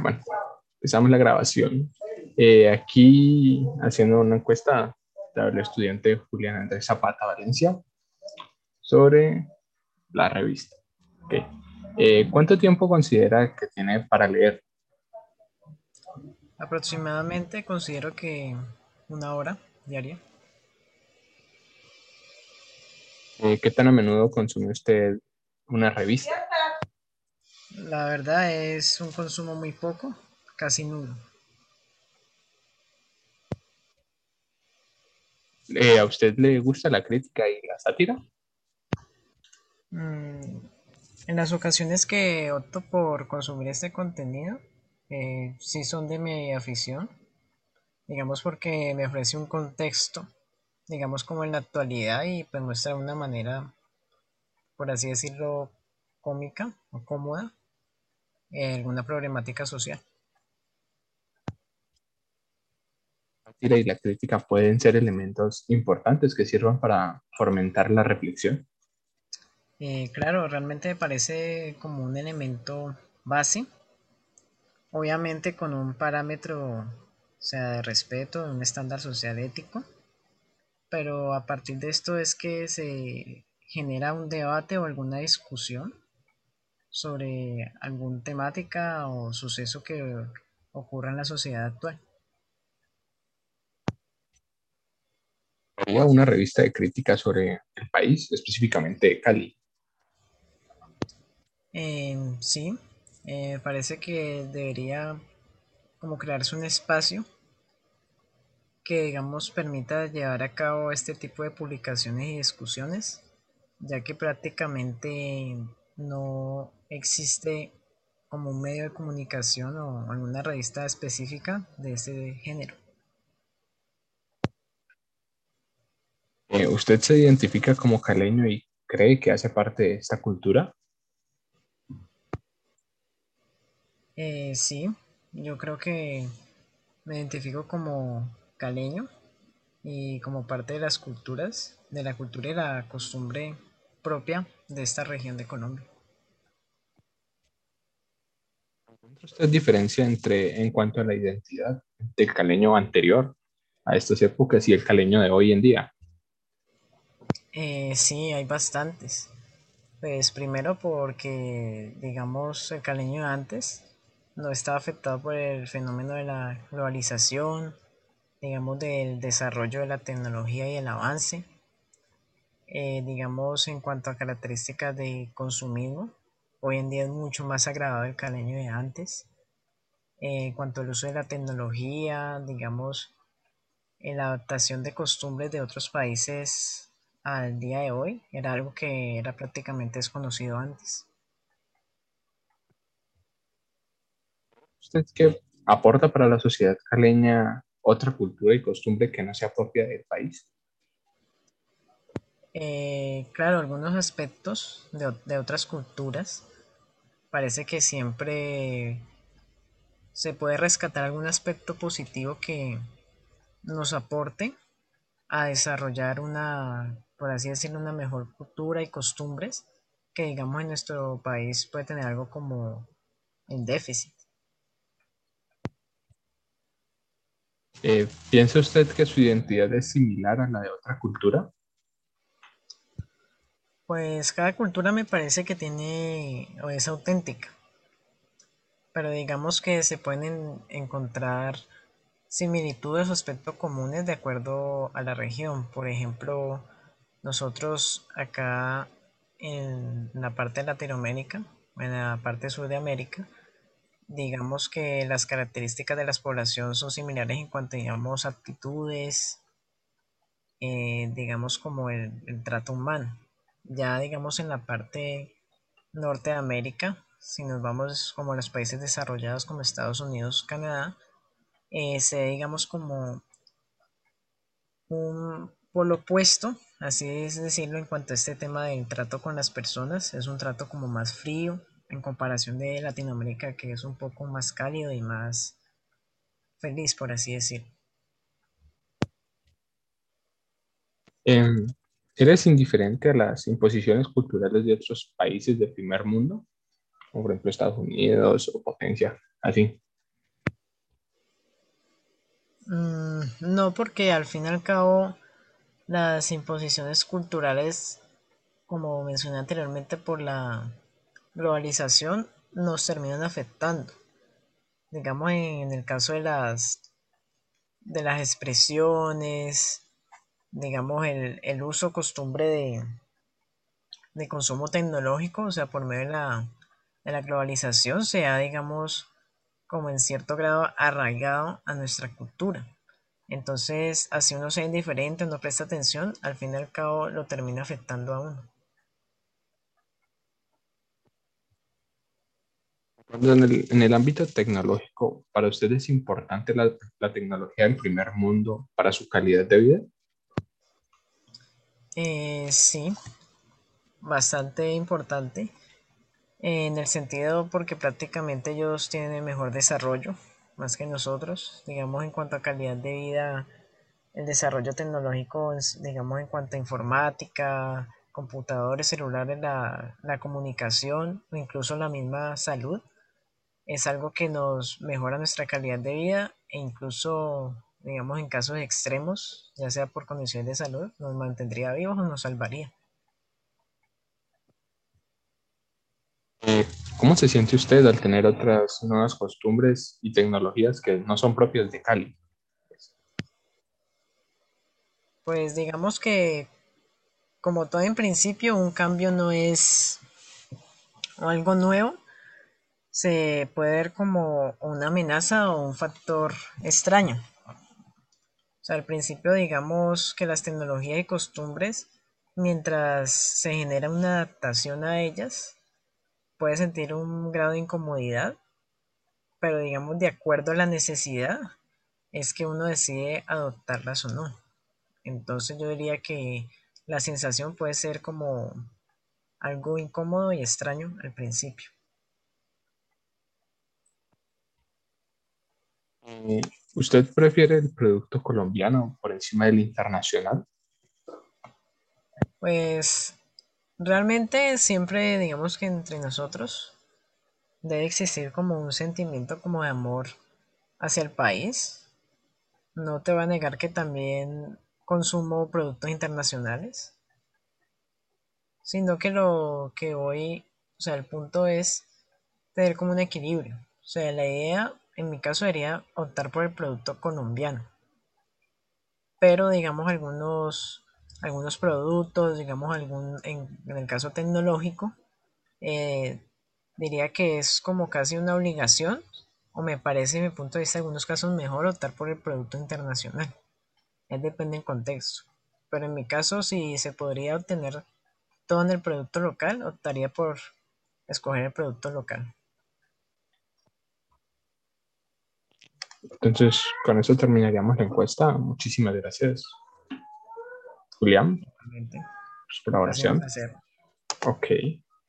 Bueno, empezamos la grabación. Eh, aquí haciendo una encuesta del estudiante Julián Andrés Zapata Valencia sobre la revista. Okay. Eh, ¿Cuánto tiempo considera que tiene para leer? Aproximadamente considero que una hora diaria. Eh, ¿Qué tan a menudo consume usted una revista? La verdad es un consumo muy poco, casi nulo. Eh, ¿A usted le gusta la crítica y la sátira? Mm, en las ocasiones que opto por consumir este contenido, eh, sí son de mi afición, digamos porque me ofrece un contexto, digamos como en la actualidad y pues muestra una manera, por así decirlo, cómica o cómoda alguna problemática social. La y la crítica pueden ser elementos importantes que sirvan para fomentar la reflexión. Eh, claro, realmente me parece como un elemento base, obviamente con un parámetro, o sea, de respeto, un estándar social ético, pero a partir de esto es que se genera un debate o alguna discusión sobre alguna temática o suceso que ocurra en la sociedad actual. ¿Haría una revista de crítica sobre el país, específicamente Cali? Eh, sí, eh, parece que debería como crearse un espacio que digamos permita llevar a cabo este tipo de publicaciones y discusiones, ya que prácticamente no existe como un medio de comunicación o alguna revista específica de ese género. Eh, ¿Usted se identifica como caleño y cree que hace parte de esta cultura? Eh, sí, yo creo que me identifico como caleño y como parte de las culturas, de la cultura y la costumbre propia de esta región de Colombia. Usted diferencia entre, en cuanto a la identidad del caleño anterior a estas épocas y el caleño de hoy en día? Eh, sí, hay bastantes. Pues primero porque, digamos, el caleño de antes no estaba afectado por el fenómeno de la globalización, digamos, del desarrollo de la tecnología y el avance. Eh, digamos, en cuanto a características de consumismo, Hoy en día es mucho más agradable el caleño de antes. Eh, en cuanto al uso de la tecnología, digamos, en la adaptación de costumbres de otros países al día de hoy, era algo que era prácticamente desconocido antes. ¿Usted qué aporta para la sociedad caleña otra cultura y costumbre que no sea propia del país? Eh, claro, algunos aspectos de, de otras culturas parece que siempre se puede rescatar algún aspecto positivo que nos aporte a desarrollar una, por así decirlo, una mejor cultura y costumbres que digamos en nuestro país puede tener algo como en déficit. Eh, ¿Piensa usted que su identidad es similar a la de otra cultura? Pues cada cultura me parece que tiene o es auténtica, pero digamos que se pueden encontrar similitudes o aspectos comunes de acuerdo a la región. Por ejemplo, nosotros acá en la parte de Latinoamérica, en la parte sur de América, digamos que las características de las poblaciones son similares en cuanto digamos actitudes, eh, digamos como el trato humano. Ya digamos en la parte norte de América, si nos vamos como a los países desarrollados como Estados Unidos, Canadá, eh, se ve digamos como un polo opuesto, así es decirlo, en cuanto a este tema del trato con las personas, es un trato como más frío en comparación de Latinoamérica que es un poco más cálido y más feliz, por así decirlo. ¿Eres indiferente a las imposiciones culturales de otros países del primer mundo? como por ejemplo Estados Unidos o potencia, así. Mm, no, porque al fin y al cabo las imposiciones culturales, como mencioné anteriormente, por la globalización nos terminan afectando. Digamos en el caso de las de las expresiones, digamos el, el uso costumbre de, de consumo tecnológico, o sea, por medio de la, de la globalización, se ha, digamos, como en cierto grado arraigado a nuestra cultura. Entonces, así uno sea indiferente, no presta atención, al fin y al cabo lo termina afectando a uno. En el, en ámbito tecnológico, ¿para usted es importante la, la, tecnología del primer mundo para su calidad de vida? Eh, sí, bastante importante en el sentido porque prácticamente ellos tienen mejor desarrollo más que nosotros, digamos en cuanto a calidad de vida, el desarrollo tecnológico, digamos en cuanto a informática, computadores, celulares, la, la comunicación o incluso la misma salud, es algo que nos mejora nuestra calidad de vida e incluso, digamos, en casos extremos, ya sea por condiciones de salud, nos mantendría vivos o nos salvaría. ¿Cómo se siente usted al tener otras nuevas costumbres y tecnologías que no son propias de Cali? Pues digamos que, como todo en principio, un cambio no es algo nuevo. Se puede ver como una amenaza o un factor extraño. Al principio digamos que las tecnologías y costumbres, mientras se genera una adaptación a ellas, puede sentir un grado de incomodidad, pero digamos de acuerdo a la necesidad, es que uno decide adoptarlas o no. Entonces yo diría que la sensación puede ser como algo incómodo y extraño al principio. Eh, ¿Usted prefiere el producto colombiano por encima del internacional? Pues Realmente siempre digamos que entre nosotros debe existir como un sentimiento como de amor hacia el país. No te voy a negar que también consumo productos internacionales, sino que lo que hoy, o sea, el punto es tener como un equilibrio. O sea, la idea en mi caso sería optar por el producto colombiano. Pero digamos algunos algunos productos, digamos, algún, en, el caso tecnológico, eh, diría que es como casi una obligación, o me parece, en mi punto de vista, en algunos casos mejor optar por el producto internacional. Es depende del contexto. Pero en mi caso, si se podría obtener todo en el producto local, optaría por escoger el producto local. Entonces, con eso terminaríamos la encuesta. Muchísimas gracias. Julián. Pues, por la oración. Ok.